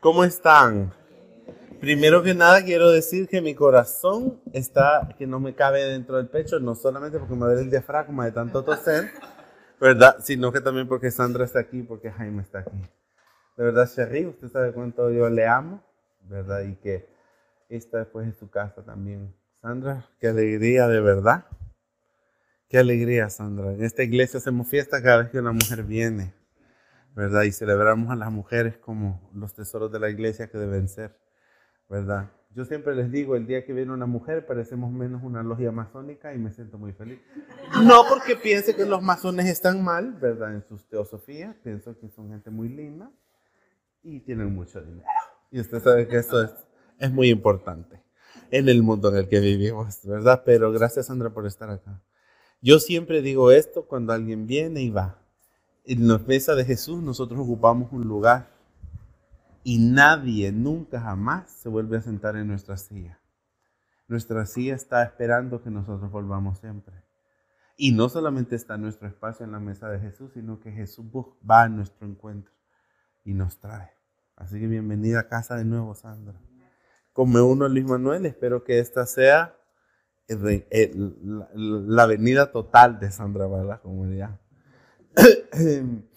¿Cómo están? Primero que nada quiero decir que mi corazón está, que no me cabe dentro del pecho, no solamente porque me duele el diafragma de tanto toser, ¿verdad? Sino que también porque Sandra está aquí, porque Jaime está aquí. De verdad, Sherry, usted sabe cuánto yo le amo, ¿verdad? Y que esta después es su casa también. Sandra, qué alegría de verdad. Qué alegría, Sandra. En esta iglesia hacemos fiesta cada vez que una mujer viene. ¿Verdad? Y celebramos a las mujeres como los tesoros de la iglesia que deben ser, ¿verdad? Yo siempre les digo, el día que viene una mujer parecemos menos una logia masónica y me siento muy feliz. No porque piense que los masones están mal, ¿verdad? En sus teosofías, pienso que son gente muy linda y tienen mucho dinero. Y usted sabe que eso es, es muy importante en el mundo en el que vivimos, ¿verdad? Pero gracias Sandra por estar acá. Yo siempre digo esto cuando alguien viene y va en la mesa de Jesús nosotros ocupamos un lugar y nadie nunca jamás se vuelve a sentar en nuestra silla. Nuestra silla está esperando que nosotros volvamos siempre. Y no solamente está nuestro espacio en la mesa de Jesús, sino que Jesús va a nuestro encuentro y nos trae. Así que bienvenida a casa de nuevo, Sandra. Como uno, Luis Manuel, espero que esta sea la venida total de Sandra para la comunidad.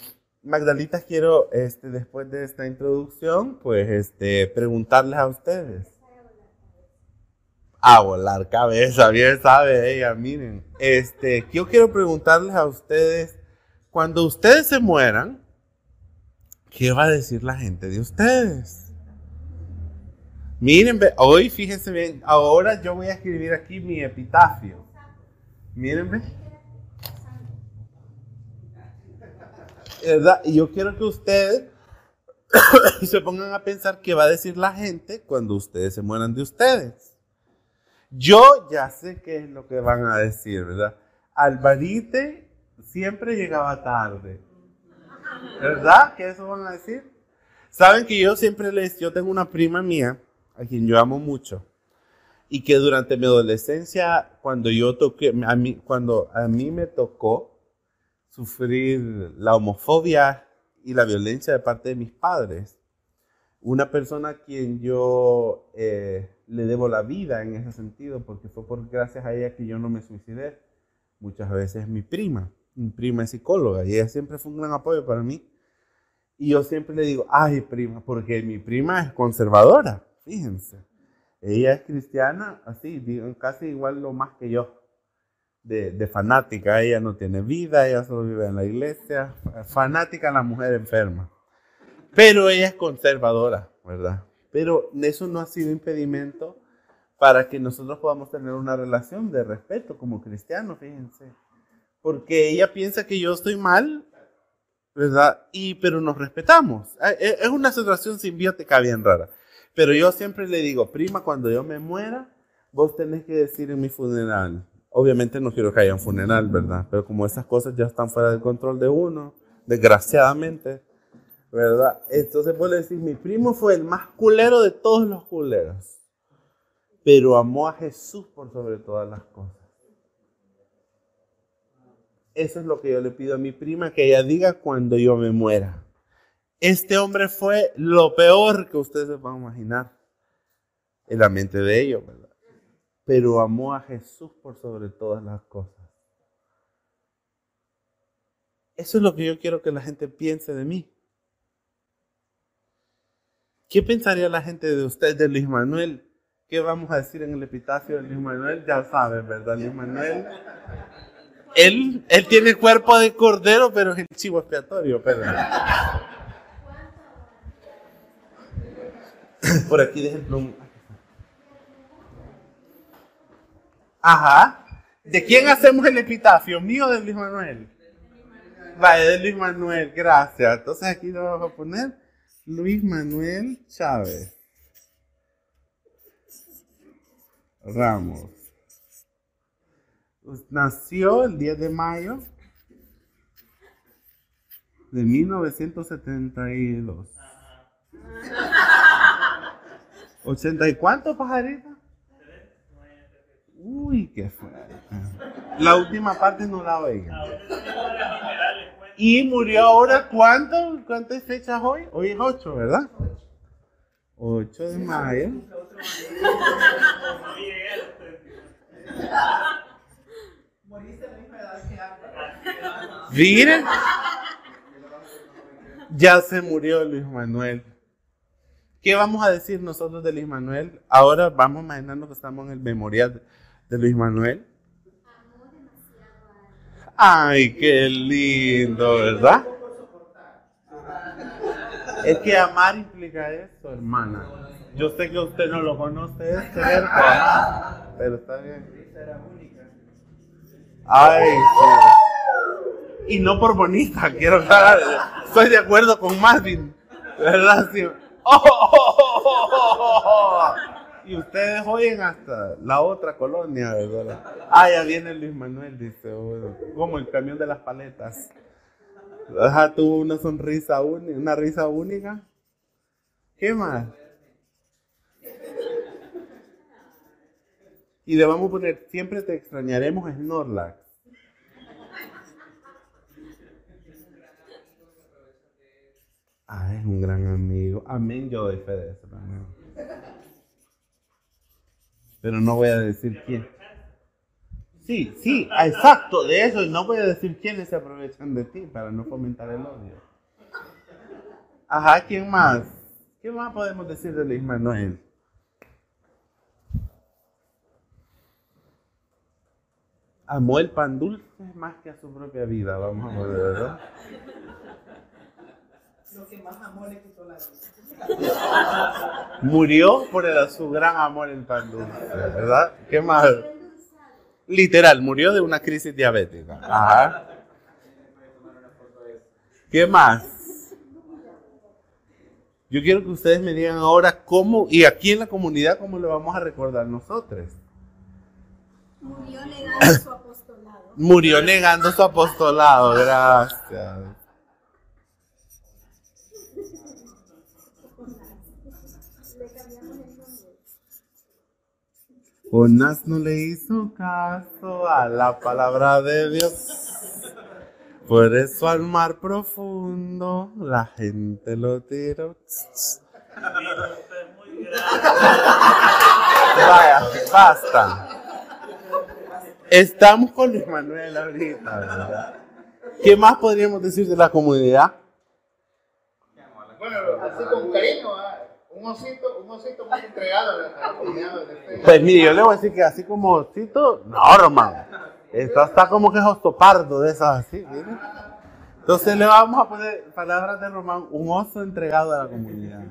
Magdalita, quiero, este, después de esta introducción, pues, este, preguntarles a ustedes. A volar cabeza, bien sabe ella, miren. Este, yo quiero preguntarles a ustedes, cuando ustedes se mueran, ¿qué va a decir la gente de ustedes? Miren, hoy fíjense bien, ahora yo voy a escribir aquí mi epitafio. Miren, Y yo quiero que ustedes se pongan a pensar qué va a decir la gente cuando ustedes se mueran de ustedes. Yo ya sé qué es lo que van a decir, ¿verdad? Alvarite siempre llegaba tarde. ¿Verdad? ¿Qué eso van a decir? Saben que yo siempre les, yo tengo una prima mía, a quien yo amo mucho, y que durante mi adolescencia, cuando yo toqué, a mí, cuando a mí me tocó sufrir la homofobia y la violencia de parte de mis padres. Una persona a quien yo eh, le debo la vida en ese sentido, porque fue por gracias a ella que yo no me suicidé. Muchas veces mi prima, mi prima es psicóloga y ella siempre fue un gran apoyo para mí. Y yo siempre le digo, ay prima, porque mi prima es conservadora, fíjense. Ella es cristiana, así, casi igual lo más que yo de, fanática. Ella no tiene vida, ella solo vive en la iglesia. Fanática la mujer enferma. Pero ella es conservadora, ¿verdad? Pero eso no ha sido impedimento para que nosotros podamos tener una relación de respeto como cristianos, fíjense. Porque ella piensa que yo estoy mal, ¿verdad? Y, pero nos respetamos. Eh, eh, es una situación simbiótica bien rara. Pero yo siempre le digo, prima, cuando yo me muera, vos tenés que decir en mi funeral, Obviamente no quiero que haya un funeral, ¿verdad? Pero como esas cosas ya están fuera del control de uno, desgraciadamente, ¿verdad? Entonces puedo decir, mi primo fue el más culero de todos los culeros, pero amó a Jesús por sobre todas las cosas. Eso es lo que yo le pido a mi prima, que ella diga cuando yo me muera. Este hombre fue lo peor que ustedes se puedan imaginar en la mente de ellos, ¿verdad? Pero amó a Jesús por sobre todas las cosas. Eso es lo que yo quiero que la gente piense de mí. ¿Qué pensaría la gente de usted, de Luis Manuel? ¿Qué vamos a decir en el epitafio de Luis Manuel? Ya saben, ¿verdad, Luis Manuel? Él, él tiene cuerpo de cordero, pero es el chivo expiatorio. Pero... Por aquí dejen Ajá. ¿De quién hacemos el epitafio? ¿Mío o de Luis Manuel? Vale, de Luis Manuel, gracias. Entonces aquí lo vamos a poner Luis Manuel Chávez. Ramos. Nació el 10 de mayo de 1972. ¿80 y cuánto, pajarita? Uy, qué fuerte. La última parte no la oiga. Y murió ahora, ¿cuánto? ¿Cuántas fechas hoy? Hoy es 8, ¿verdad? 8 de mayo. Miren. Ya se murió Luis Manuel. ¿Qué vamos a decir nosotros de Luis Manuel? Ahora vamos a imaginarnos que estamos en el memorial de Luis Manuel. Ay, qué lindo, ¿verdad? Es que amar implica eso, hermana. Yo sé que usted no lo conoce, es pero está bien. Ay. Y no por bonita, quiero estar. Estoy de acuerdo con Marvin, ¿verdad? Sí. ¡Oh! Y ustedes oyen hasta la otra colonia, ¿verdad? Ah, ya viene Luis Manuel, dice, como el camión de las paletas. Ajá, tuvo una sonrisa única, una risa única. ¿Qué más? Y le vamos a poner, siempre te extrañaremos Snorlax. Ah, es un gran amigo. Amén, yo doy fe de eso. Pero no voy a decir quién. Sí, sí, exacto, de eso. No voy a decir quiénes se aprovechan de ti para no fomentar el odio. Ajá, ¿quién más? ¿Qué más podemos decir de Luis Manuel? Amó el pan dulce más que a su propia vida, vamos a ver, ¿verdad? Lo que más amor le quitó la vida. Murió por el, su gran amor el pan dulce, ¿verdad? ¿Qué más? Literal, murió de una crisis diabética. Ajá. ¿Qué más? Yo quiero que ustedes me digan ahora cómo, y aquí en la comunidad, cómo lo vamos a recordar nosotros. Murió negando su apostolado. Murió negando su apostolado, gracias. Jonás no le hizo caso a la palabra de Dios. Por eso al mar profundo la gente lo tiró. Vaya, basta. Estamos con Luis Manuel ahorita, ¿verdad? ¿Qué más podríamos decir de la comunidad? Bueno, así con cariño, un osito, un osito muy entregado a la, comunidad. Pues mire, yo le voy a decir que así como osito, no, Román. Esto está como que es ostopardo de esas así, mire. Entonces le vamos a poner palabras de Román, un oso entregado a la comunidad.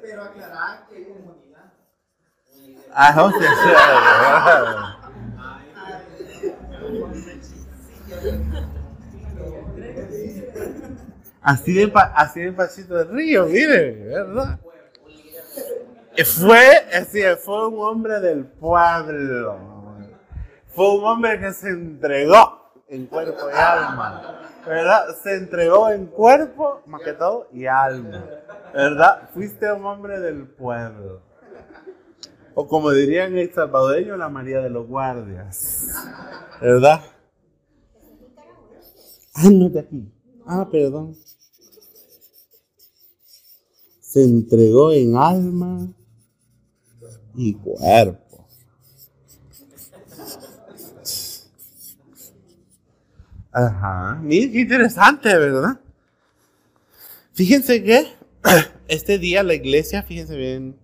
Pero aclarar que comunidad. Ah, sí, Así de, así de pasito del río, mire, ¿verdad? Fue, así, fue un hombre del pueblo. Fue un hombre que se entregó en cuerpo y alma. ¿Verdad? Se entregó en cuerpo, más que todo, y alma. ¿Verdad? Fuiste un hombre del pueblo. O como dirían el salvadoreño, la María de los Guardias. ¿Verdad? Ah, no, de aquí. Ah, perdón se entregó en alma y cuerpo. Ajá, miren qué interesante, ¿verdad? Fíjense que este día la iglesia, fíjense bien,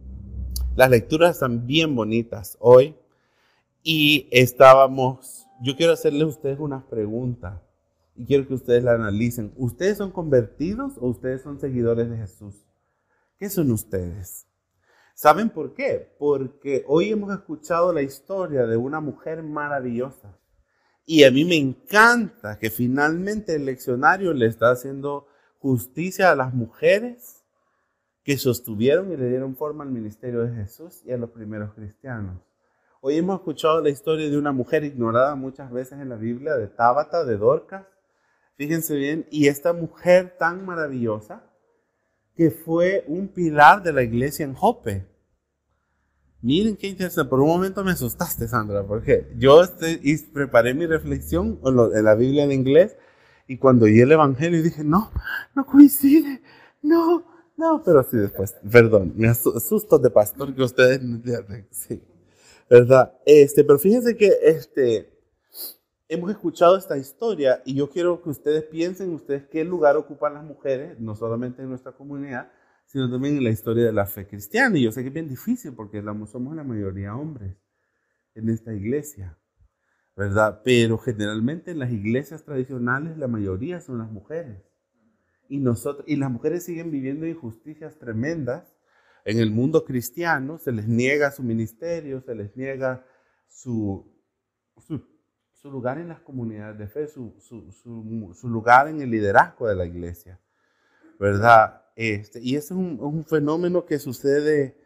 las lecturas están bien bonitas hoy y estábamos, yo quiero hacerles a ustedes unas preguntas y quiero que ustedes la analicen. ¿Ustedes son convertidos o ustedes son seguidores de Jesús? ¿Qué son ustedes? ¿Saben por qué? Porque hoy hemos escuchado la historia de una mujer maravillosa. Y a mí me encanta que finalmente el leccionario le está haciendo justicia a las mujeres que sostuvieron y le dieron forma al ministerio de Jesús y a los primeros cristianos. Hoy hemos escuchado la historia de una mujer ignorada muchas veces en la Biblia, de Tábata, de Dorcas. Fíjense bien, y esta mujer tan maravillosa que fue un pilar de la iglesia en Jope. Miren qué interesante. Por un momento me asustaste, Sandra, porque yo este, preparé mi reflexión en la Biblia en inglés y cuando oí el Evangelio dije, no, no coincide, no, No, pero sí después. Perdón, me asusto de pastor que ustedes no entienden. Sí. ¿Verdad? Este, pero fíjense que este, hemos escuchado esta historia y yo quiero que ustedes piensen ustedes qué lugar ocupan las mujeres, no solamente en nuestra comunidad, sino también en la historia de la fe cristiana. Y yo sé que es bien difícil porque somos la mayoría hombres en esta iglesia, ¿verdad? Pero generalmente en las iglesias tradicionales la mayoría son las mujeres. Y, nosotros, y las mujeres siguen viviendo injusticias tremendas. En el mundo cristiano se les niega su ministerio, se les niega su, su, lugar en las comunidades de fe, su, su, lugar en el liderazgo de la iglesia, ¿verdad? Este, y eso es un, un fenómeno que sucede,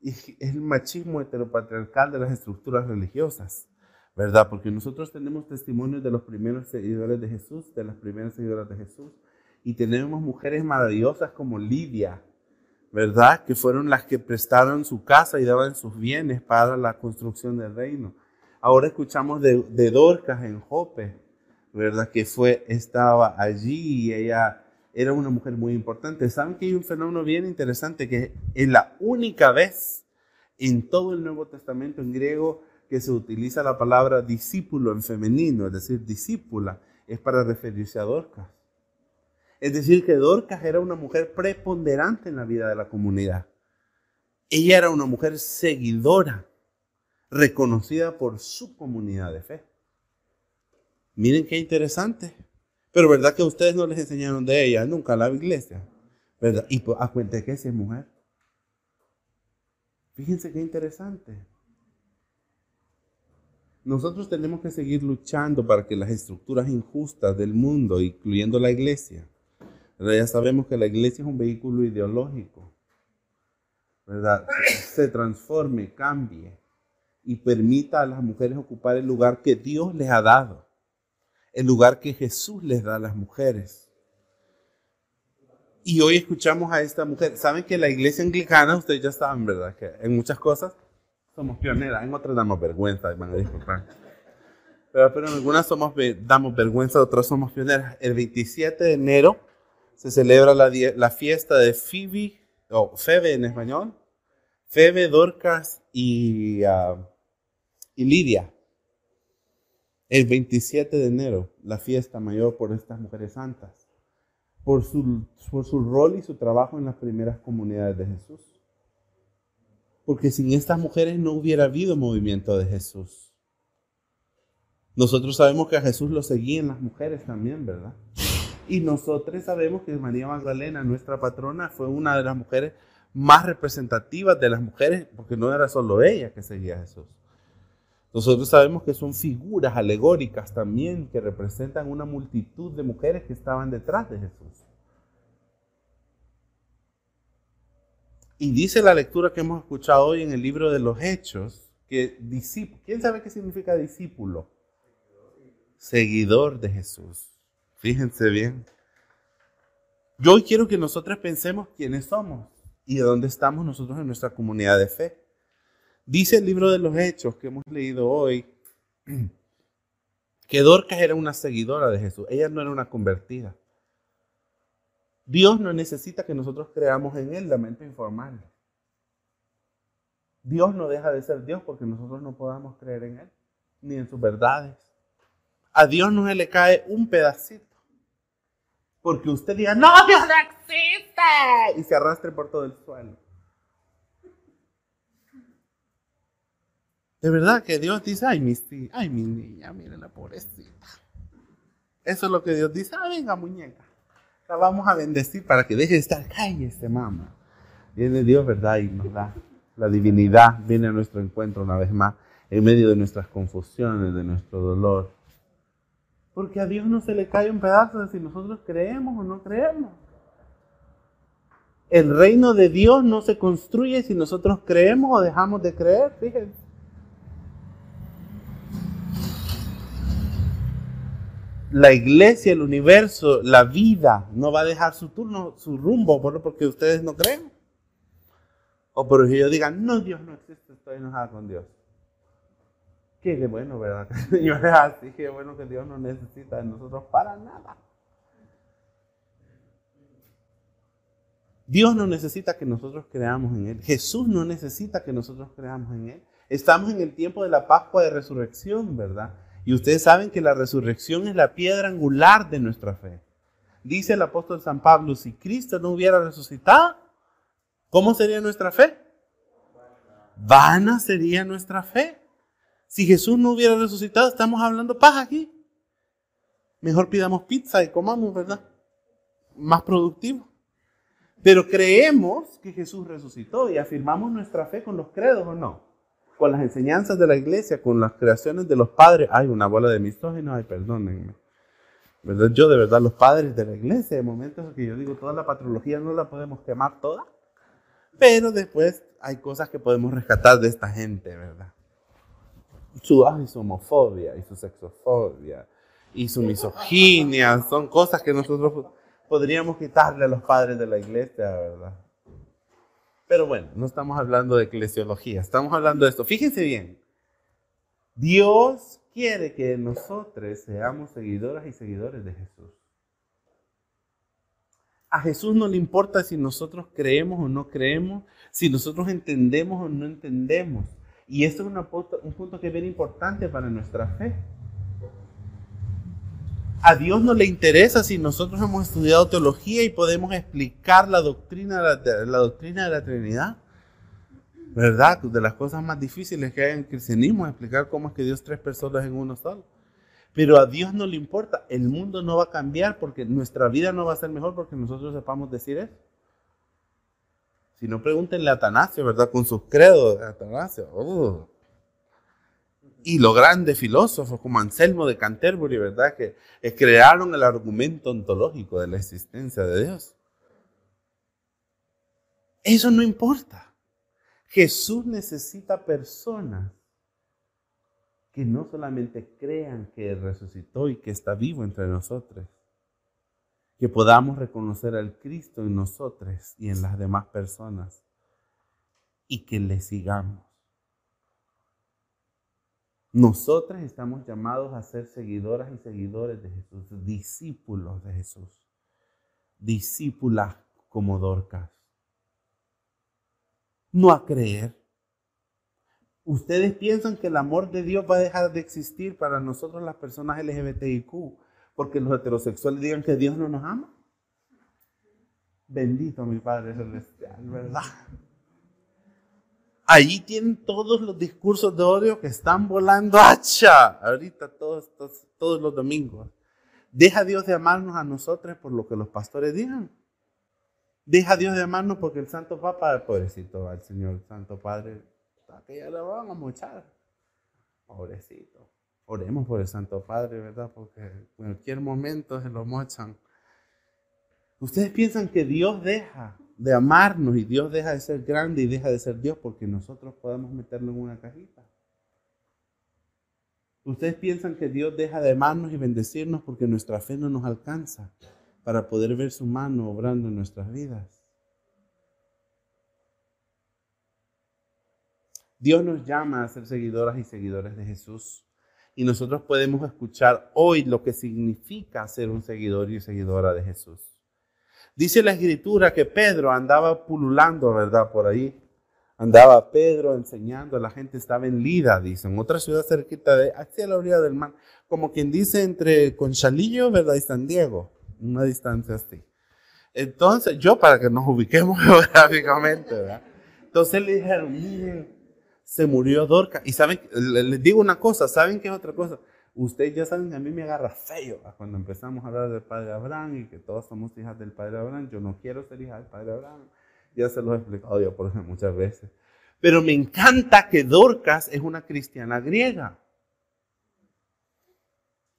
es el machismo heteropatriarcal de las estructuras religiosas. ¿verdad? Porque nosotros tenemos testimonios de los primeros seguidores de Jesús, de las primeras seguidoras de Jesús, y tenemos mujeres maravillosas como Lidia, ¿verdad? Que fueron las que prestaron su casa y daban sus bienes para la construcción del reino. Ahora escuchamos de, Dorcas en Jope, ¿verdad? Que fue, estaba allí y ella era una mujer muy importante. ¿Saben que hay un fenómeno bien interesante que es la única vez en todo el Nuevo Testamento en griego que se utiliza la palabra discípulo en femenino, es decir, discípula, es para referirse a Dorcas. Es decir, que Dorcas era una mujer preponderante en la vida de la comunidad. Ella era una mujer seguidora, reconocida por su comunidad de fe. Miren qué interesante. Pero ¿verdad que ustedes no les enseñaron de ella nunca la iglesia? ¿Verdad? Y pues, a cuenta que es mujer. Fíjense qué interesante. Nosotros tenemos que seguir luchando para que las estructuras injustas del mundo, incluyendo la iglesia, ya sabemos que la iglesia es un vehículo ideológico, ¿verdad? Se transforme, cambie y permita a las mujeres ocupar el lugar que Dios les ha dado, el lugar que Jesús les da a las mujeres. Y hoy escuchamos a esta mujer. Saben que la iglesia anglicana, ustedes ya saben, ¿verdad? Que en muchas cosas somos pioneras, en otras damos vergüenza, van a disculpar. Pero, pero en algunas somos, damos vergüenza, otras somos pioneras. El 27 de enero se celebra la, la fiesta de Phoebe, o Febe en español, Febe, Dorcas y, uh, y Lidia. El 27 de enero, la fiesta mayor por estas mujeres santas, por su, por su rol y su trabajo en las primeras comunidades de Jesús. Porque sin estas mujeres no hubiera habido movimiento de Jesús. Nosotros sabemos que a Jesús lo seguían las mujeres también, ¿verdad? Y nosotros sabemos que María Magdalena, nuestra patrona, fue una de las mujeres más representativas de las mujeres, porque no era solo ella que seguía a Jesús. Nosotros sabemos que son figuras alegóricas también que representan una multitud de mujeres que estaban detrás de Jesús. Y dice la lectura que hemos escuchado hoy en el libro de los Hechos, que discípulo, ¿quién sabe qué significa discípulo? Seguidor de Jesús. Fíjense bien. Yo hoy quiero que nosotros pensemos quiénes somos y de dónde estamos nosotros en nuestra comunidad de fe. Dice el libro de los Hechos que hemos leído hoy que Dorcas era una seguidora de Jesús. Ella no era una convertida. Dios no necesita que nosotros creamos en Él la mente informal. Dios no deja de ser Dios porque nosotros no podamos creer en Él, ni en sus verdades. A Dios no se le cae un pedacito porque usted diga, no, Dios no existe, y se arrastre por todo el suelo. De verdad que Dios dice, ay, mi, ay, mi niña, miren la pobrecita. Eso es lo que Dios dice, ah, venga, muñeca. La vamos a bendecir para que deje de estar, este mamá. Viene Dios, ¿verdad? Y nos da la divinidad, viene a nuestro encuentro una vez más, en medio de nuestras confusiones, de nuestro dolor. Porque a Dios no se le cae un pedazo de si nosotros creemos o no creemos. El reino de Dios no se construye si nosotros creemos o dejamos de creer, fíjense. La iglesia, el universo, la vida no va a dejar su turno, su rumbo, porque ustedes no creen. O porque ellos digan, no, Dios no existe, estoy enojada con Dios. Qué bueno, ¿verdad? Yo así, qué bueno que Dios no necesita de nosotros para nada. Dios no necesita que nosotros creamos en Él. Jesús no necesita que nosotros creamos en Él. Estamos en el tiempo de la Pascua de Resurrección, ¿verdad? Y ustedes saben que la resurrección es la piedra angular de nuestra fe. Dice el apóstol San Pablo, si Cristo no hubiera resucitado, ¿cómo sería nuestra fe? Vana sería nuestra fe. Si Jesús no hubiera resucitado, estamos hablando paz aquí. Mejor pidamos pizza y comamos, ¿verdad? Más productivo. Pero creemos que Jesús resucitó y afirmamos nuestra fe con los credos o no. Con las enseñanzas de la iglesia, con las creaciones de los padres. Hay una bola de misóginos, ay, perdónenme. Yo de verdad, los padres de la iglesia, de momentos en que yo digo, toda la patrología no la podemos quemar toda. Pero después hay cosas que podemos rescatar de esta gente, ¿verdad? Su, su homofobia y su sexofobia y su misoginia son cosas que nosotros podríamos quitarle a los padres de la iglesia, ¿verdad? Pero bueno, no estamos hablando de eclesiología, estamos hablando de esto. Fíjense bien, Dios quiere que nosotros seamos seguidoras y seguidores de Jesús. A Jesús no le importa si nosotros creemos o no creemos, si nosotros entendemos o no entendemos. Y esto es un punto que es bien importante para nuestra fe. A Dios no le interesa si nosotros hemos estudiado teología y podemos explicar la doctrina, la, doctrina de la Trinidad. ¿Verdad? De las cosas más difíciles que hay en el cristianismo explicar cómo es que Dios tres personas en uno solo. Pero a Dios no le importa. El mundo no va a cambiar porque nuestra vida no va a ser mejor porque nosotros sepamos decir eso. Si no, pregúntenle a Atanasio, ¿verdad? Con sus credos. Atanasio. Uh y los grandes filósofos como Anselmo de Canterbury, ¿verdad? Que crearon el argumento ontológico de la existencia de Dios. Eso no importa. Jesús necesita personas que no solamente crean que resucitó y que está vivo entre nosotros, que podamos reconocer al Cristo en nosotros y en las demás personas y que le sigamos. Nosotras estamos llamados a ser seguidoras y seguidores de Jesús, discípulos de Jesús, discípulas como Dorcas. No a creer. Ustedes piensan que el amor de Dios va a dejar de existir para nosotros las personas LGBTIQ porque los heterosexuales digan que Dios no nos ama. Bendito mi Padre Celestial, ¿verdad? Allí tienen todos los discursos de odio que están volando hacha ahorita todos, todos, los domingos. Deja Dios de amarnos a nosotros por lo que los pastores digan. Deja Dios de amarnos porque el Santo Papa, pobrecito, al Señor Santo Padre, que ya lo van a mochar. Pobrecito. Oremos por el Santo Padre, ¿verdad? Porque en cualquier momento se lo mochan. Ustedes piensan que Dios deja de amarnos y Dios deja de ser grande y deja de ser Dios porque nosotros podamos meterlo en una cajita. Ustedes piensan que Dios deja de amarnos y bendecirnos porque nuestra fe no nos alcanza para poder ver su mano obrando en nuestras vidas. Dios nos llama a ser seguidoras y seguidores de Jesús. Y nosotros podemos escuchar hoy lo que significa ser un seguidor y seguidora de Jesús. Dice la escritura que Pedro andaba pululando, ¿verdad? Por ahí. Andaba Pedro enseñando, la gente estaba en Lida, dice, en otra ciudad cerquita de, hacia la orilla del mar, como quien dice entre Conchalillo, ¿verdad? Y San Diego, una distancia así. Entonces, yo para que nos ubiquemos geográficamente, ¿verdad? Entonces le dijeron, miren, se murió Dorca. Y saben, les digo una cosa, ¿saben qué es otra cosa? Ustedes ya saben que a mí me agarra feo cuando empezamos a hablar del padre Abraham y que todos somos hijas del padre Abraham. Yo no quiero ser hija del padre Abraham. Ya se lo he explicado yo por ejemplo muchas veces. Pero me encanta que Dorcas es una cristiana griega.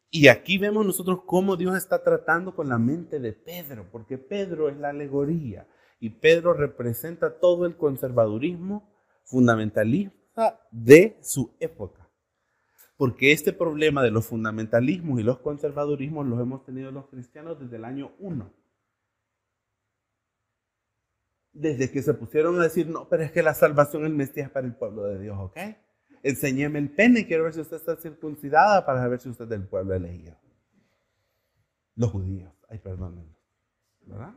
Y aquí vemos nosotros cómo Dios está tratando con la mente de Pedro, porque Pedro es la alegoría y Pedro representa todo el conservadurismo fundamentalista de su época. Porque este problema de los fundamentalismos y los conservadurismos los hemos tenido los cristianos desde el año 1. Desde que se pusieron a decir, no, pero es que la salvación el Mesías para el pueblo de Dios, ¿ok? Enséñeme el pene, quiero ver si usted está circuncidada para ver si usted es del pueblo elegido. Los judíos, ay, perdónenme, ¿verdad?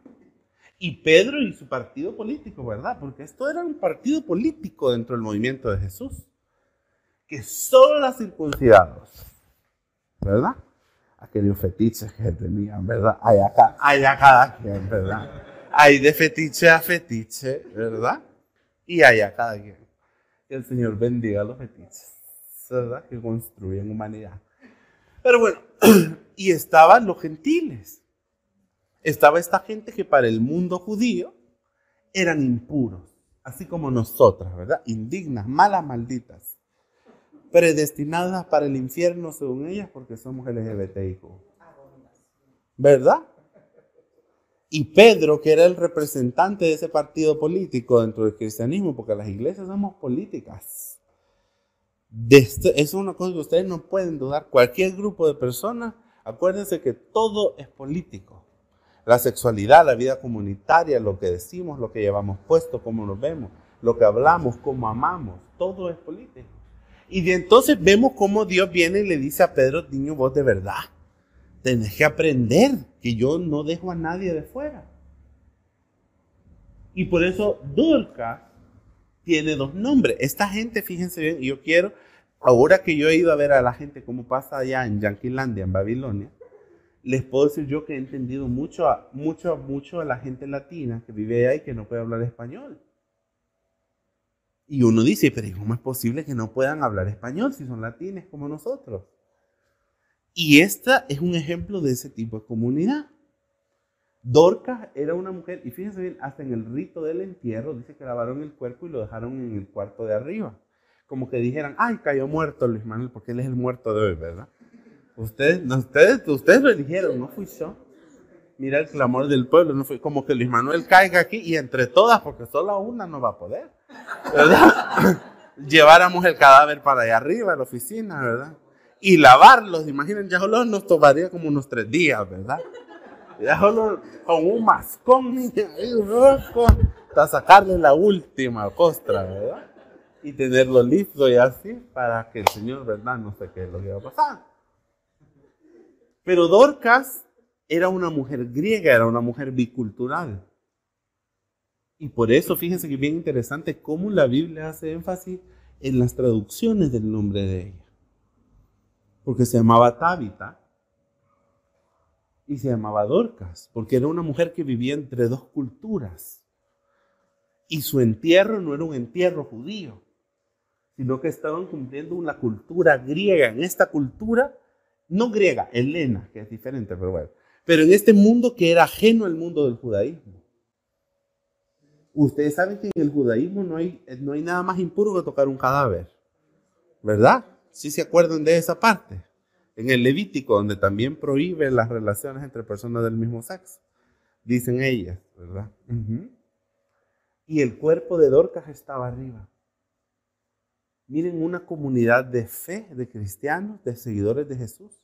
Y Pedro y su partido político, ¿verdad? Porque esto era un partido político dentro del movimiento de Jesús. Que solo las circuncidados, ¿verdad? Aquellos fetiches que tenían, ¿verdad? Hay acá, hay a cada quien, ¿verdad? Hay de fetiche a fetiche, ¿verdad? Y hay a cada quien. Que el Señor bendiga los fetiches, ¿verdad? Que construyen humanidad. Pero bueno, y estaban los gentiles. Estaba esta gente que para el mundo judío eran impuros, así como nosotras, ¿verdad? Indignas, malas, malditas, predestinadas para el infierno según ellas porque somos LGBTIQ. ¿Verdad? Y Pedro, que era el representante de ese partido político dentro del cristianismo, porque las iglesias somos políticas. Este, es una cosa que ustedes no pueden dudar. Cualquier grupo de personas, acuérdense que todo es político. La sexualidad, la vida comunitaria, lo que decimos, lo que llevamos puesto, cómo nos vemos, lo que hablamos, cómo amamos, todo es político. Y de entonces vemos cómo Dios viene y le dice a Pedro, niño, vos de verdad, tenés que aprender que yo no dejo a nadie de fuera. Y por eso Dorcas tiene dos nombres. Esta gente, fíjense bien, yo quiero, ahora que yo he ido a ver a la gente cómo pasa allá en Yanquilandia, en Babilonia, les puedo decir yo que he entendido mucho, mucho, mucho a la gente latina que vive ahí y que no puede hablar español. Y uno dice, pero ¿cómo es posible que no puedan hablar español si son latines como nosotros? Y esta es un ejemplo de ese tipo de comunidad. Dorcas era una mujer, y fíjense bien, hasta en el rito del entierro, dice que lavaron el cuerpo y lo dejaron en el cuarto de arriba. Como que dijeran, ay, cayó muerto Luis Manuel, porque él es el muerto de hoy, ¿verdad? Ustedes, ustedes, ustedes lo eligieron, no fui yo. Mira el clamor del pueblo, no fue como que Luis Manuel caiga aquí y entre todas, porque solo una no va a poder, Lleváramos el cadáver para allá arriba, a la oficina, ¿verdad? Y lavarlos, imaginen, ya solo nos tomaría como unos tres días, ¿verdad? Ya solo con un mascón, hasta sacarle la última costra, ¿verdad? Y tenerlo listo y así para que el Señor, ¿verdad? No sé qué es lo que va a pasar. Pero Dorcas era una mujer griega, era una mujer bicultural. Y por eso, fíjense que es bien interesante cómo la Biblia hace énfasis en las traducciones del nombre de ella. Porque se llamaba Tabita y se llamaba Dorcas, porque era una mujer que vivía entre dos culturas. Y su entierro no era un entierro judío, sino que estaban cumpliendo una cultura griega. En esta cultura no griega, helena, que es diferente, pero bueno, pero en este mundo que era ajeno al mundo del judaísmo. Ustedes saben que en el judaísmo no hay, no hay nada más impuro que tocar un cadáver, ¿verdad? Si se acuerdan de esa parte. En el Levítico, donde también prohíbe las relaciones entre personas del mismo sexo, dicen ellas, ¿verdad? Y el cuerpo de Dorcas estaba arriba. Miren una comunidad de fe, de cristianos, de seguidores de Jesús.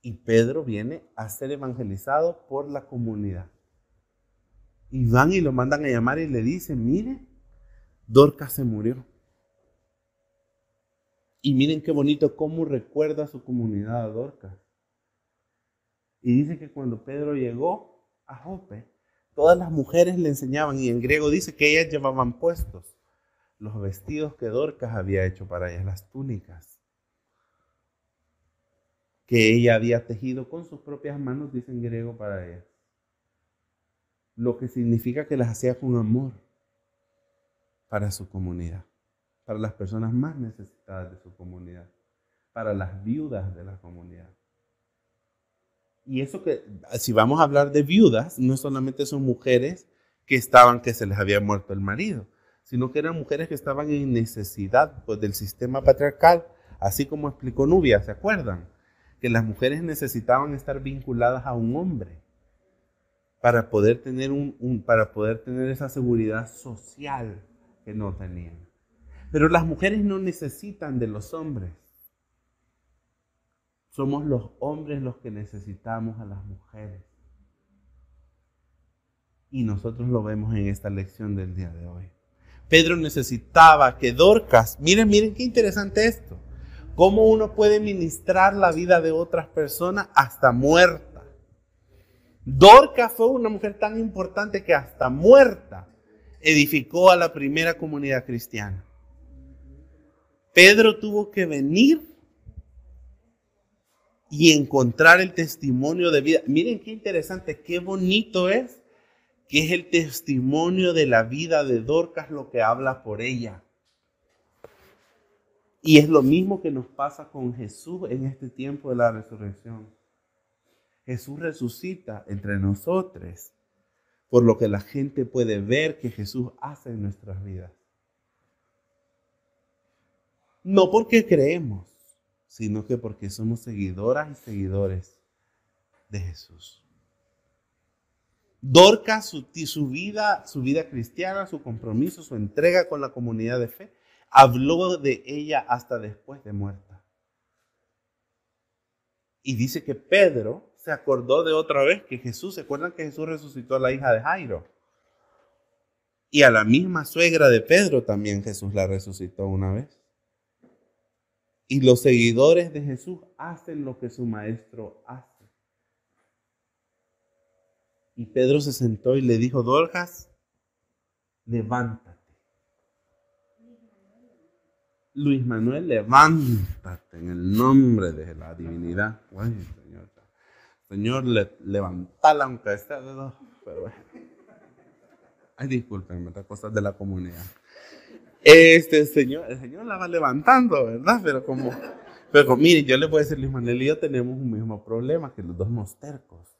Y Pedro viene a ser evangelizado por la comunidad. Y van y lo mandan a llamar y le dicen, mire, Dorcas se murió. Y miren qué bonito cómo recuerda su comunidad a Dorcas. Y dice que cuando Pedro llegó a Jope, todas las mujeres le enseñaban, y en griego dice que ellas llevaban puestos los vestidos que Dorcas había hecho para ellas, las túnicas que ella había tejido con sus propias manos, dice en griego para ellas. Lo que significa que las hacía con amor para su comunidad, para las personas más necesitadas de su comunidad, para las viudas de la comunidad. Y eso que, si vamos a hablar de viudas, no solamente son mujeres que estaban, que se les había muerto el marido, sino que eran mujeres que estaban en necesidad pues, del sistema patriarcal, así como explicó Nubia, ¿se acuerdan? Que las mujeres necesitaban estar vinculadas a un hombre para poder tener, un, para poder tener esa seguridad social que no tenían. Pero las mujeres no necesitan de los hombres. Somos los hombres los que necesitamos a las mujeres. Y nosotros lo vemos en esta lección del día de hoy. Pedro necesitaba que Dorcas, miren, miren qué interesante esto, cómo uno puede ministrar la vida de otras personas hasta muerta. Dorca fue una mujer tan importante que hasta muerta edificó a la primera comunidad cristiana. Pedro tuvo que venir y encontrar el testimonio de vida. Miren qué interesante, qué bonito es que es el testimonio de la vida de Dorcas lo que habla por ella. Y es lo mismo que nos pasa con Jesús en este tiempo de la resurrección. Jesús resucita entre nosotros, por lo que la gente puede ver que Jesús hace en nuestras vidas. No porque creemos, sino que porque somos seguidoras y seguidores de Jesús. Dorcas, su, vida, su vida cristiana, su compromiso, su entrega con la comunidad de fe, habló de ella hasta después de muerta. Y dice que Pedro se acordó de otra vez que Jesús, ¿se acuerdan que Jesús resucitó a la hija de Jairo? Y a la misma suegra de Pedro también Jesús la resucitó una vez. Y los seguidores de Jesús hacen lo que su maestro hace. Y Pedro se sentó y le dijo, Dorcas, levántate. Luis Manuel, levántate en el nombre de la divinidad. Señor le, levantala aunque esté de dos. Pero bueno. Ay, discúlpenme, las cosas de la comunidad. Este señor, el señor la va levantando, ¿verdad? Pero como, pero como, mire, yo le voy a decir, Luis Manuel y yo tenemos un mismo problema, que los dos somos tercos.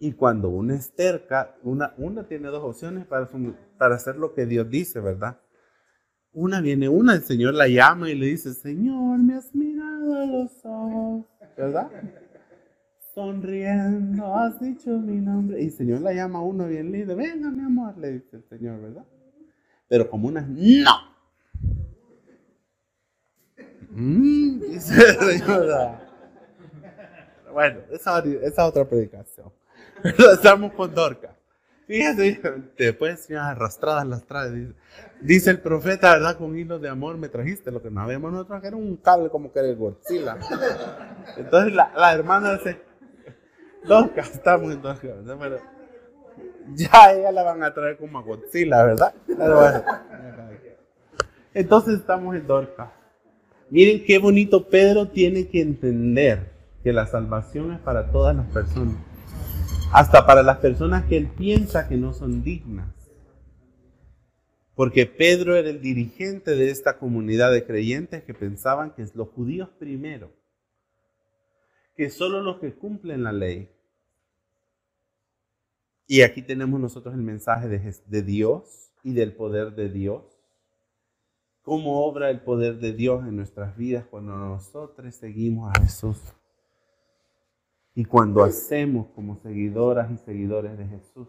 Y cuando uno es terca, una, una tiene dos opciones para, para hacer lo que Dios dice, ¿verdad? Una viene una, el Señor la llama y le dice, Señor, me has mirado a los ojos, ¿verdad? Sonriendo, has dicho mi nombre. Y el Señor la llama a uno bien lindo, venga mi amor, le dice el Señor, ¿verdad? Pero como una, no. Mm, bueno, esa, esa otra predicación. Estamos con Dorca. Fíjate, después señor arrastradas las. Dice, dice, el profeta, ¿verdad? Con hilo de amor me trajiste. Lo que no habíamos nosotros era un cable como que era el Godzilla. Entonces la, la hermana dice, Dorca, estamos en Dorca. Pero, ya ella la van a traer como a Godzilla, ¿verdad? Entonces estamos en Dorca. Miren qué bonito Pedro tiene que entender que la salvación es para todas las personas. Hasta para las personas que él piensa que no son dignas. Porque Pedro era el dirigente de esta comunidad de creyentes que pensaban que es los judíos primero. Que solo los que cumplen la ley y aquí tenemos nosotros el mensaje de, Dios y del poder de Dios. Cómo obra el poder de Dios en nuestras vidas cuando nosotros seguimos a Jesús. Y cuando hacemos como seguidoras y seguidores de Jesús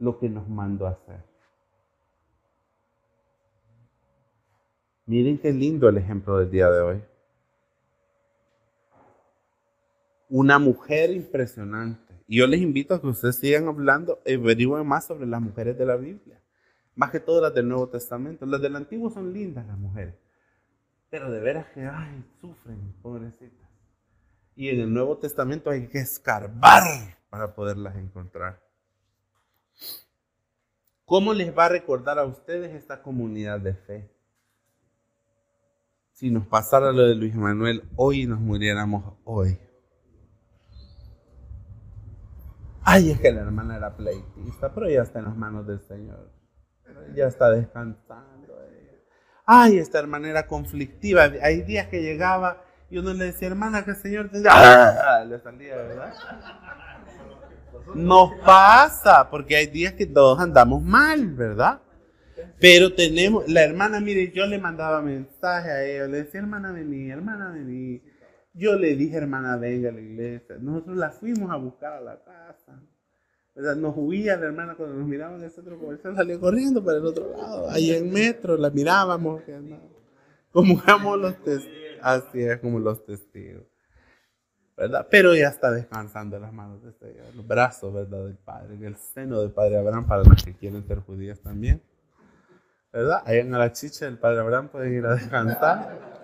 lo que nos mandó a hacer. Miren qué lindo el ejemplo del día de hoy. Una mujer impresionante yo les invito a que ustedes sigan hablando, averigüen más sobre las mujeres de la Biblia. Más que todas las del Nuevo Testamento. Las del Antiguo son lindas las mujeres. Pero de veras que, ay, sufren, pobrecitas. Y en el Nuevo Testamento hay que escarbar para poderlas encontrar. ¿Cómo les va a recordar a ustedes esta comunidad de fe? Si nos pasara lo de Luis Manuel hoy y nos muriéramos hoy. Ay, es que la hermana era pleitista, pero ya está en las manos del Señor. Ya está descansando. Ay, esta hermana era conflictiva. Hay días que llegaba y uno le decía, hermana, que el Señor. ¡Ah! Le salía, ¿verdad? Nos pasa, porque hay días que todos andamos mal, ¿verdad? Pero tenemos, la hermana, mire, yo le mandaba mensaje a ella, le decía, hermana, vení, hermana, vení. Yo le dije, hermana, venga a la iglesia. Nosotros la fuimos a buscar a la casa. Nos huía la hermana cuando nos miraba en el centro comercial, salía corriendo para el otro lado. Ahí en metro, la mirábamos. Como los testigos. Así es, como los testigos. ¿verdad? Pero ya está descansando en las manos de este, los brazos, ¿verdad? Del Padre, en el seno del Padre Abraham, para los que quieren ser judías también. ¿Verdad? Ahí en la chicha del Padre Abraham pueden ir a descansar.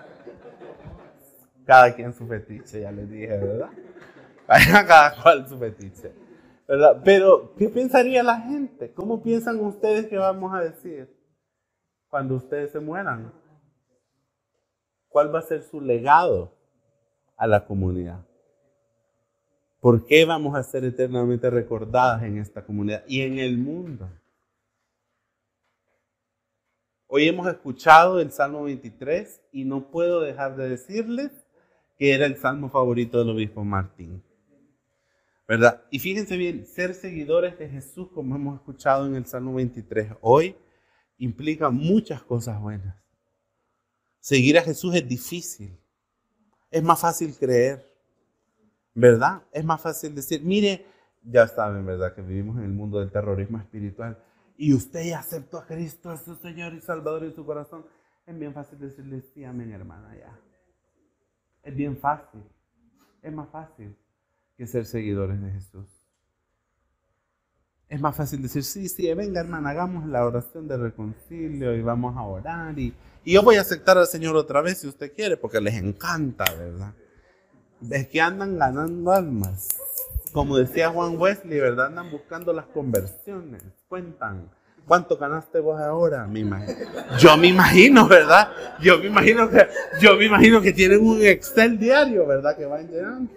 Cada quien su fetiche, ya les dije, ¿verdad? Vayan cada cual su fetiche. ¿Verdad? Pero, ¿qué pensaría la gente? ¿Cómo piensan ustedes que vamos a decir cuando ustedes se mueran? ¿Cuál va a ser su legado a la comunidad? ¿Por qué vamos a ser eternamente recordadas en esta comunidad y en el mundo? Hoy hemos escuchado el Salmo 23 y no puedo dejar de decirles que era el salmo favorito del obispo Martín. ¿Verdad? Y fíjense bien, ser seguidores de Jesús, como hemos escuchado en el Salmo 23 hoy, implica muchas cosas buenas. Seguir a Jesús es difícil. Es más fácil creer. ¿Verdad? Es más fácil decir, mire, ya saben, ¿verdad? Que vivimos en el mundo del terrorismo espiritual. Y usted ya aceptó a Cristo, a su Señor y Salvador en su corazón. Es bien fácil decirle, sí, amén, hermana, ya. Es bien fácil. Es más fácil que ser seguidores de Jesús. Es más fácil decir, sí, sí, venga hermana, hagamos la oración de reconcilio y vamos a orar. Y, y yo voy a aceptar al Señor otra vez si usted quiere, porque les encanta, ¿verdad? Es que andan ganando almas. Como decía Juan Wesley, ¿verdad? Andan buscando las conversiones. Cuentan. ¿Cuánto ganaste vos ahora? Me imagino. Yo me imagino, ¿verdad? Yo me imagino que, yo me imagino que tienen un Excel diario, ¿verdad? Que van llenando.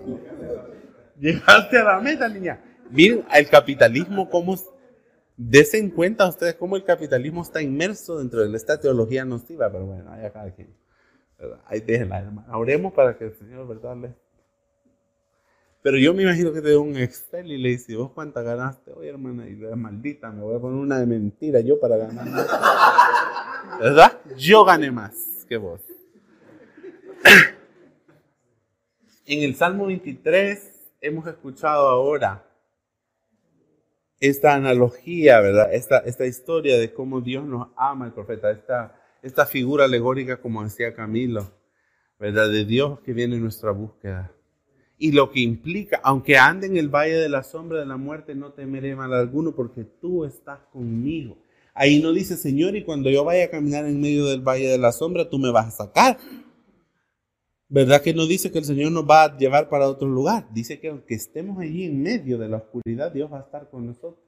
Llegaste a la meta, niña. Miren, el capitalismo, cómo. Desen cuenta ustedes cómo el capitalismo está inmerso dentro de esta teología nociva, pero bueno, ahí cada quien. Ahí déjenla, hermano. Oremos para que el Señor, ¿verdad? Pero yo me imagino que te da un Excel y le dice, ¿vos cuánta ganaste? Oye, hermana, y le maldita, me voy a poner una de mentira yo para ganar más. ¿Verdad? Yo gané más que vos. En el Salmo 23 hemos escuchado ahora esta analogía, ¿verdad? Esta, esta historia de cómo Dios nos ama, el profeta, esta, esta figura alegórica, como decía Camilo, ¿verdad? De Dios que viene en nuestra búsqueda. Y lo que implica, aunque ande en el valle de la sombra de la muerte, no temeré mal alguno porque tú estás conmigo. Ahí no dice, Señor, y cuando yo vaya a caminar en medio del valle de la sombra, tú me vas a sacar. ¿Verdad que no dice que el Señor nos va a llevar para otro lugar? Dice que aunque estemos allí en medio de la oscuridad, Dios va a estar con nosotros.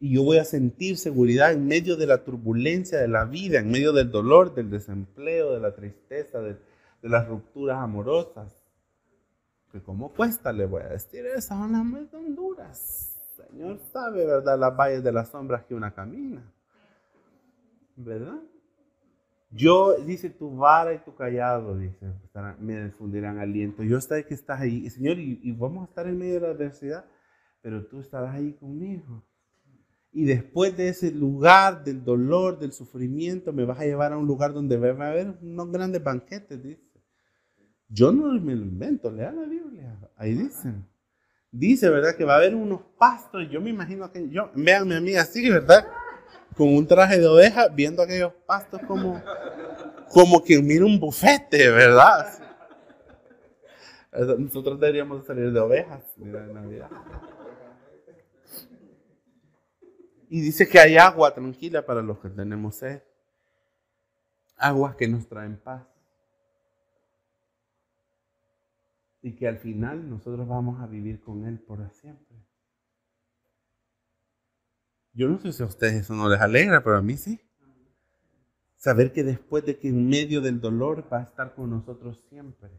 Y yo voy a sentir seguridad en medio de la turbulencia de la vida, en medio del dolor, del desempleo, de la tristeza, de, las rupturas amorosas. Que como cuesta, le voy a decir, esas son las más duras. Señor sabe, ¿verdad? Las valles de las sombras que una camina. ¿Verdad? Yo, dice, tu vara y tu callado, dice, me difundirán aliento. Yo sé que estás ahí, Señor, y, vamos a estar en medio de la adversidad, pero tú estarás ahí conmigo. Y después de ese lugar del dolor, del sufrimiento, me vas a llevar a un lugar donde va a haber unos grandes banquetes, dice. Yo no me lo invento, lea la Biblia. Ahí dicen. Dice, ¿verdad? Que va a haber unos pastos. Yo me imagino que yo, véanme a mí así, ¿verdad? con un traje de oveja viendo aquellos pastos como, como quien mira un bufete, ¿verdad? Nosotros deberíamos salir de ovejas, mira, en Navidad. Y dice que hay agua tranquila para los que tenemos sed. Aguas que nos traen paz. Y que al final nosotros vamos a vivir con Él por siempre. Yo no sé si a ustedes eso no les alegra, pero a mí sí. Saber que después de que en medio del dolor va a estar con nosotros siempre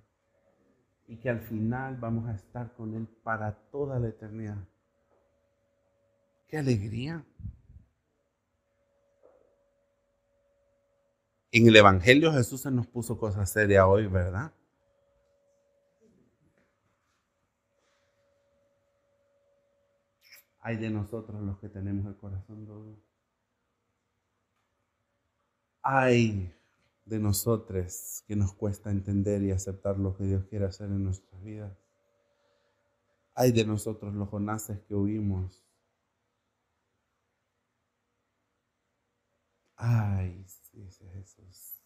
y que al final vamos a estar con Él para toda la eternidad. ¡Qué alegría! En el Evangelio Jesús se nos puso cosas serias hoy, ¿verdad? Hay de nosotros los que tenemos el corazón duro. Hay de nosotros que nos cuesta entender y aceptar lo que Dios quiere hacer en nuestras vidas. Hay de nosotros los jonaces que huimos. Ay, dice Jesús.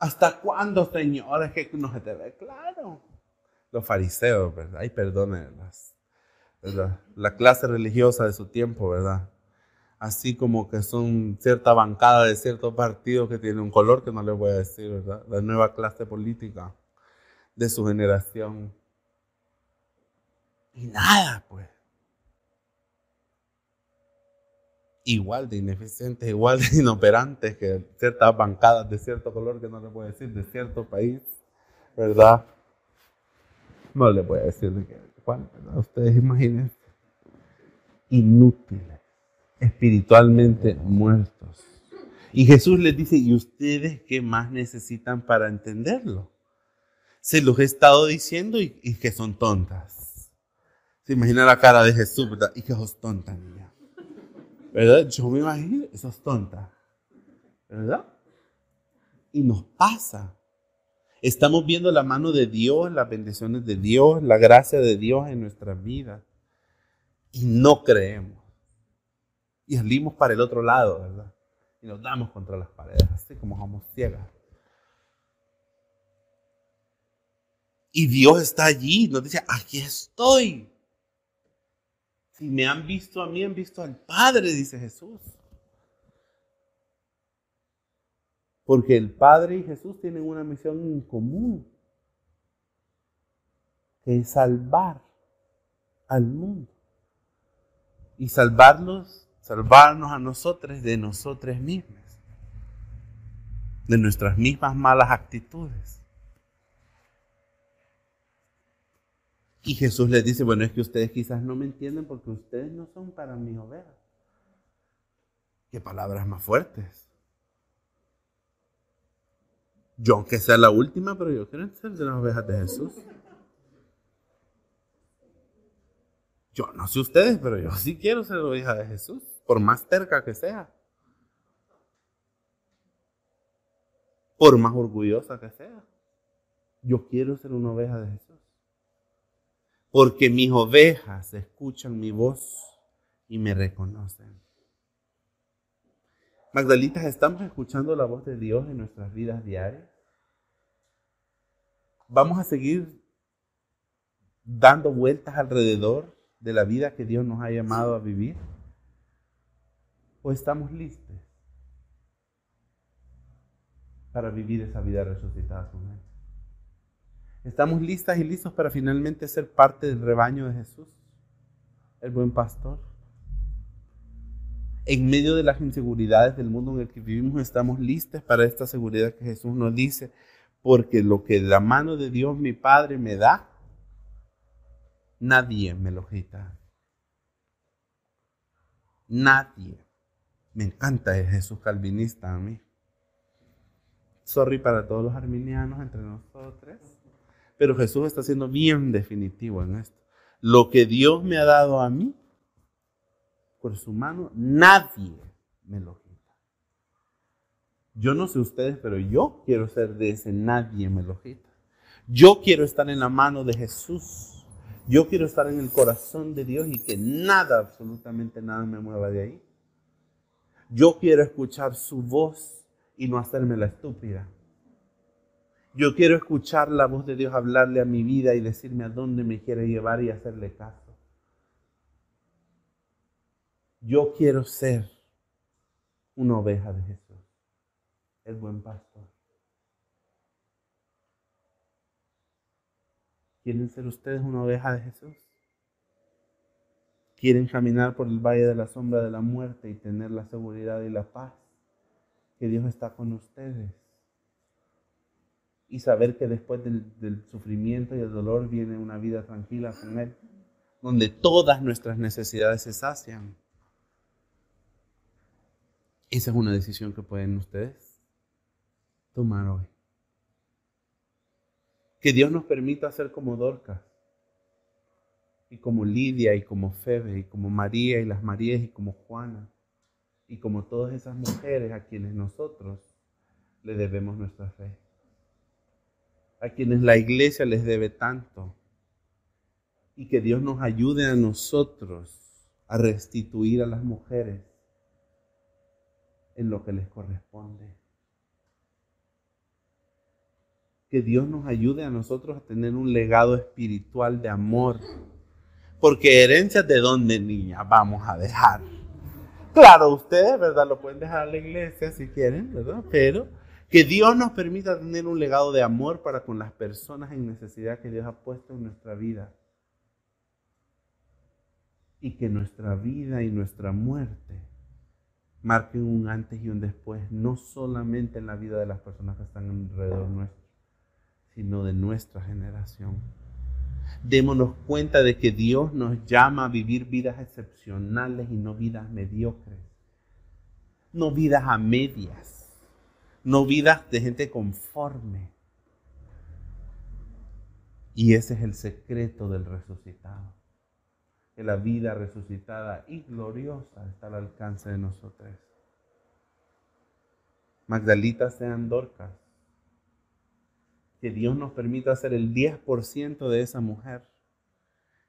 ¿Hasta cuándo, Señor? Es que no se te ve claro. Los fariseos, ¿verdad? Ay, la clase religiosa de su tiempo, ¿verdad? Así como que son cierta bancada de cierto partido que tiene un color que no les voy a decir, ¿verdad? La nueva clase política de su generación. Y nada, pues. Igual de ineficientes, igual de inoperantes que ciertas bancadas de cierto color que no le puedo decir, de cierto país, ¿verdad? No le voy a decir de qué, Ustedes imaginen. Inútiles, espiritualmente muertos. Y Jesús les dice, ¿y ustedes qué más necesitan para entenderlo? Se los he estado diciendo y, que son tontas. Se imagina la cara de Jesús, ¿verdad? Y que sos tonta, niña. ¿Verdad? Yo me imagino, sos tonta. ¿Verdad? Y nos pasa. Estamos viendo la mano de Dios, las bendiciones de Dios, la gracia de Dios en nuestras vidas. Y no creemos. Y salimos para el otro lado, ¿verdad? Y nos damos contra las paredes, así como somos ciegas. Y Dios está allí, nos dice, aquí estoy. Si me han visto a mí, han visto al Padre, dice Jesús. Porque el Padre y Jesús tienen una misión en común, que es salvar al mundo. Y salvarlos, salvarnos a nosotros de nosotros mismos, de nuestras mismas malas actitudes. Y Jesús les dice, bueno, es que ustedes quizás no me entienden porque ustedes no son para mis ovejas. Qué palabras más fuertes. Yo, aunque sea la última, pero yo quiero ser de las ovejas de Jesús. Yo no sé ustedes, pero yo sí quiero ser oveja de Jesús, por más cerca que sea. Por más orgullosa que sea. Yo quiero ser una oveja de Jesús. Porque mis ovejas escuchan mi voz y me reconocen. Magdalitas, ¿estamos escuchando la voz de Dios en nuestras vidas diarias? ¿Vamos a seguir dando vueltas alrededor de la vida que Dios nos ha llamado a vivir? ¿O estamos listos para vivir esa vida resucitada con Él? ¿Estamos listas y listos para finalmente ser parte del rebaño de Jesús, el buen pastor? En medio de las inseguridades del mundo en el que vivimos, estamos listos para esta seguridad que Jesús nos dice, porque lo que la mano de Dios mi Padre me da, nadie me lo quita. Nadie. Me encanta el Jesús calvinista a mí. Sorry para todos los arminianos entre nosotros, pero Jesús está siendo bien definitivo en esto. Lo que Dios me ha dado a mí, por su mano, nadie me lo quita. Yo no sé ustedes, pero yo quiero ser de ese nadie me lo quita. Yo quiero estar en la mano de Jesús. Yo quiero estar en el corazón de Dios y que nada, absolutamente nada me mueva de ahí. Yo quiero escuchar su voz y no hacerme la estúpida. Yo quiero escuchar la voz de Dios hablarle a mi vida y decirme a dónde me quiere llevar y hacerle caso. Yo quiero ser una oveja de Jesús, el buen pastor. ¿Quieren ser ustedes una oveja de Jesús? ¿Quieren caminar por el valle de la sombra de la muerte y tener la seguridad y la paz que Dios está con ustedes? Y saber que después del, del sufrimiento y el dolor viene una vida tranquila con Él, donde todas nuestras necesidades se sacian. Esa es una decisión que pueden ustedes tomar hoy. Que Dios nos permita ser como Dorcas, y como Lidia, y como Febe, y como María, y las Marías, y como Juana, y como todas esas mujeres a quienes nosotros le debemos nuestra fe, a quienes la iglesia les debe tanto, y que Dios nos ayude a nosotros a restituir a las mujeres en lo que les corresponde. Que Dios nos ayude a nosotros a tener un legado espiritual de amor. Porque herencias de dónde, niña, vamos a dejar. Claro, ustedes, ¿verdad? Lo pueden dejar a la iglesia si quieren, ¿verdad? Pero que Dios nos permita tener un legado de amor para con las personas en necesidad que Dios ha puesto en nuestra vida. y que nuestra vida y nuestra muerte marquen un antes y un después, no solamente en la vida de las personas que están alrededor nuestro, sino de nuestra generación. Démonos cuenta de que Dios nos llama a vivir vidas excepcionales y no vidas mediocres, no vidas a medias, no vidas de gente conforme. Y ese es el secreto del resucitado que la vida resucitada y gloriosa está al alcance de nosotros. Magdalita sean Dorcas. Que Dios nos permita ser el 10% de esa mujer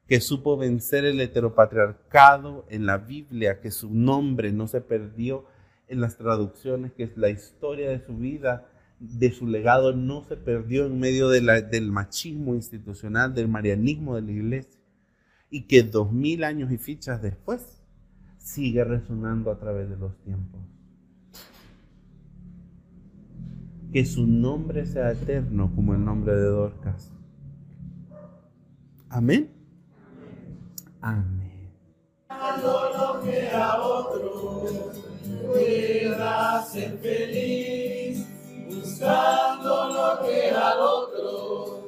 que supo vencer el heteropatriarcado en la Biblia, que su nombre no se perdió en las traducciones, que la historia de su vida, de su legado, no se perdió en medio del machismo institucional, del marianismo de la iglesia y que dos mil años y fichas después sigue resonando a través de los tiempos. Que su nombre sea eterno como el nombre de Dorcas. Amén. Amén. buscando lo que otro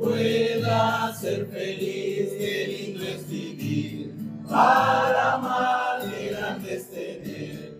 pueda ser feliz, qué lindo vivir, para amar, qué grande tener,